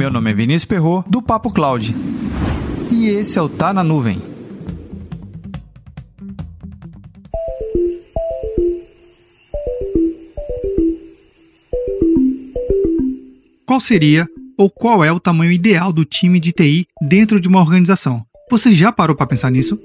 Meu nome é Vinícius Perro do Papo Cloud. E esse é o Tá na Nuvem. Qual seria ou qual é o tamanho ideal do time de TI dentro de uma organização? Você já parou para pensar nisso?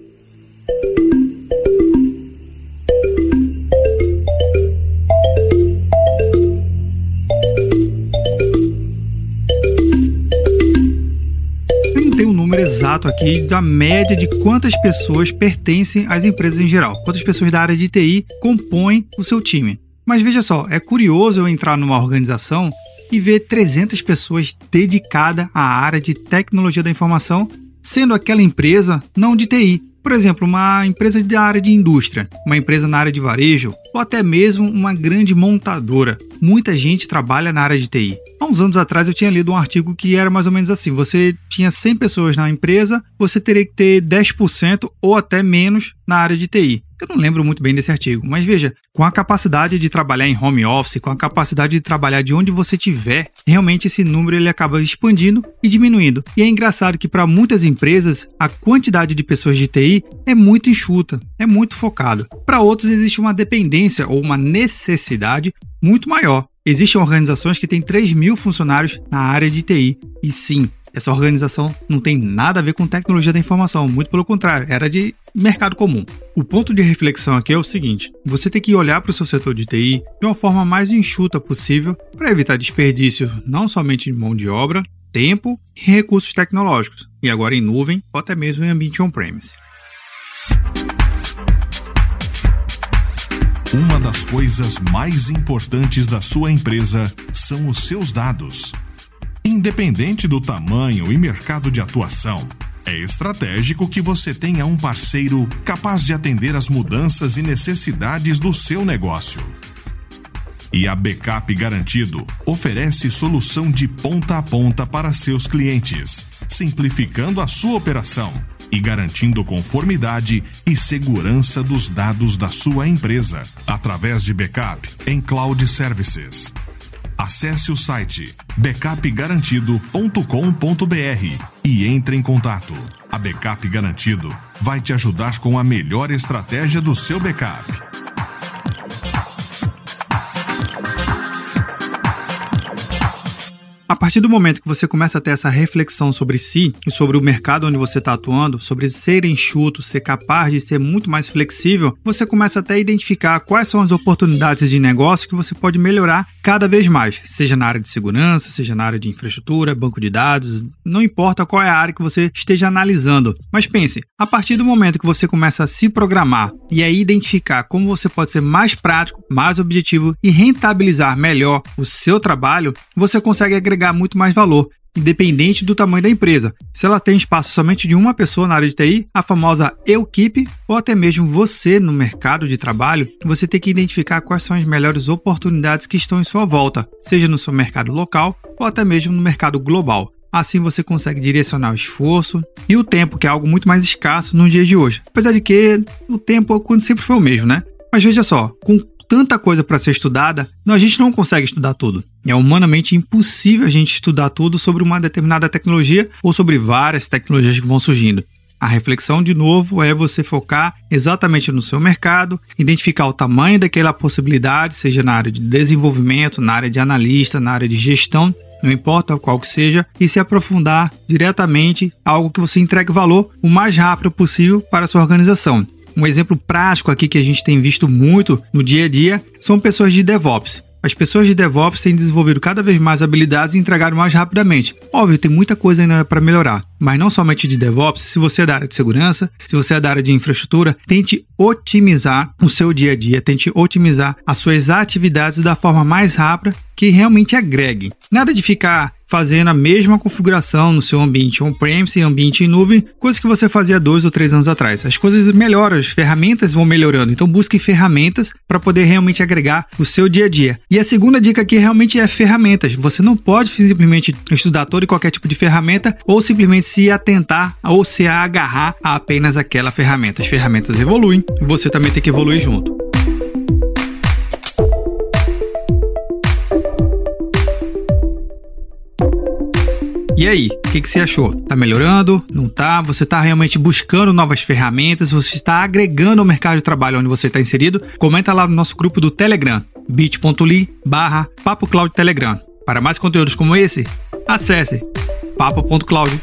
Exato aqui da média de quantas pessoas pertencem às empresas em geral, quantas pessoas da área de TI compõem o seu time. Mas veja só, é curioso eu entrar numa organização e ver 300 pessoas dedicadas à área de tecnologia da informação, sendo aquela empresa não de TI. Por exemplo, uma empresa da área de indústria, uma empresa na área de varejo ou até mesmo uma grande montadora. Muita gente trabalha na área de TI. Há uns anos atrás eu tinha lido um artigo que era mais ou menos assim: você tinha 100 pessoas na empresa, você teria que ter 10% ou até menos na área de TI. Eu não lembro muito bem desse artigo, mas veja, com a capacidade de trabalhar em home office, com a capacidade de trabalhar de onde você estiver, realmente esse número ele acaba expandindo e diminuindo. E é engraçado que para muitas empresas a quantidade de pessoas de TI é muito enxuta, é muito focado. Para outros existe uma dependência ou uma necessidade muito maior. Existem organizações que têm 3 mil funcionários na área de TI. E sim, essa organização não tem nada a ver com tecnologia da informação, muito pelo contrário, era de mercado comum. O ponto de reflexão aqui é o seguinte: você tem que olhar para o seu setor de TI de uma forma mais enxuta possível para evitar desperdício não somente de mão de obra, tempo e recursos tecnológicos, e agora em nuvem ou até mesmo em ambiente on-premise. Uma das coisas mais importantes da sua empresa são os seus dados. Independente do tamanho e mercado de atuação, é estratégico que você tenha um parceiro capaz de atender às mudanças e necessidades do seu negócio. E a Backup Garantido oferece solução de ponta a ponta para seus clientes, simplificando a sua operação e garantindo conformidade e segurança dos dados da sua empresa através de backup em cloud services. Acesse o site backupgarantido.com.br e entre em contato. A Backup Garantido vai te ajudar com a melhor estratégia do seu backup. A partir do momento que você começa a ter essa reflexão sobre si e sobre o mercado onde você está atuando, sobre ser enxuto, ser capaz de ser muito mais flexível, você começa até a identificar quais são as oportunidades de negócio que você pode melhorar cada vez mais, seja na área de segurança, seja na área de infraestrutura, banco de dados, não importa qual é a área que você esteja analisando. Mas pense, a partir do momento que você começa a se programar e a identificar como você pode ser mais prático, mais objetivo e rentabilizar melhor o seu trabalho, você consegue agregar agregar muito mais valor, independente do tamanho da empresa. Se ela tem espaço somente de uma pessoa na área de TI, a famosa equipe, ou até mesmo você no mercado de trabalho, você tem que identificar quais são as melhores oportunidades que estão em sua volta, seja no seu mercado local ou até mesmo no mercado global. Assim você consegue direcionar o esforço e o tempo, que é algo muito mais escasso nos dias de hoje. Apesar de que o tempo quando sempre foi o mesmo, né? Mas veja só, com tanta coisa para ser estudada, a gente não consegue estudar tudo. É humanamente impossível a gente estudar tudo sobre uma determinada tecnologia ou sobre várias tecnologias que vão surgindo. A reflexão, de novo, é você focar exatamente no seu mercado, identificar o tamanho daquela possibilidade, seja na área de desenvolvimento, na área de analista, na área de gestão, não importa qual que seja, e se aprofundar diretamente algo que você entregue valor o mais rápido possível para a sua organização. Um exemplo prático aqui que a gente tem visto muito no dia a dia são pessoas de DevOps. As pessoas de DevOps têm desenvolvido cada vez mais habilidades e entregaram mais rapidamente. Óbvio, tem muita coisa ainda para melhorar, mas não somente de DevOps, se você é da área de segurança, se você é da área de infraestrutura, tente otimizar o seu dia a dia, tente otimizar as suas atividades da forma mais rápida que realmente agregue. Nada de ficar fazendo a mesma configuração no seu ambiente on-premise e ambiente em nuvem, coisa que você fazia dois ou três anos atrás. As coisas melhoram, as ferramentas vão melhorando, então busque ferramentas para poder realmente agregar o seu dia a dia. E a segunda dica aqui realmente é ferramentas. Você não pode simplesmente estudar todo e qualquer tipo de ferramenta ou simplesmente se atentar ou se agarrar a apenas aquela ferramenta. As ferramentas evoluem e você também tem que evoluir junto. E aí, o que, que você achou? Tá melhorando? Não tá? Você tá realmente buscando novas ferramentas? Você está agregando ao mercado de trabalho onde você está inserido? Comenta lá no nosso grupo do Telegram, bit.ly barra. Para mais conteúdos como esse, acesse papo.cloud.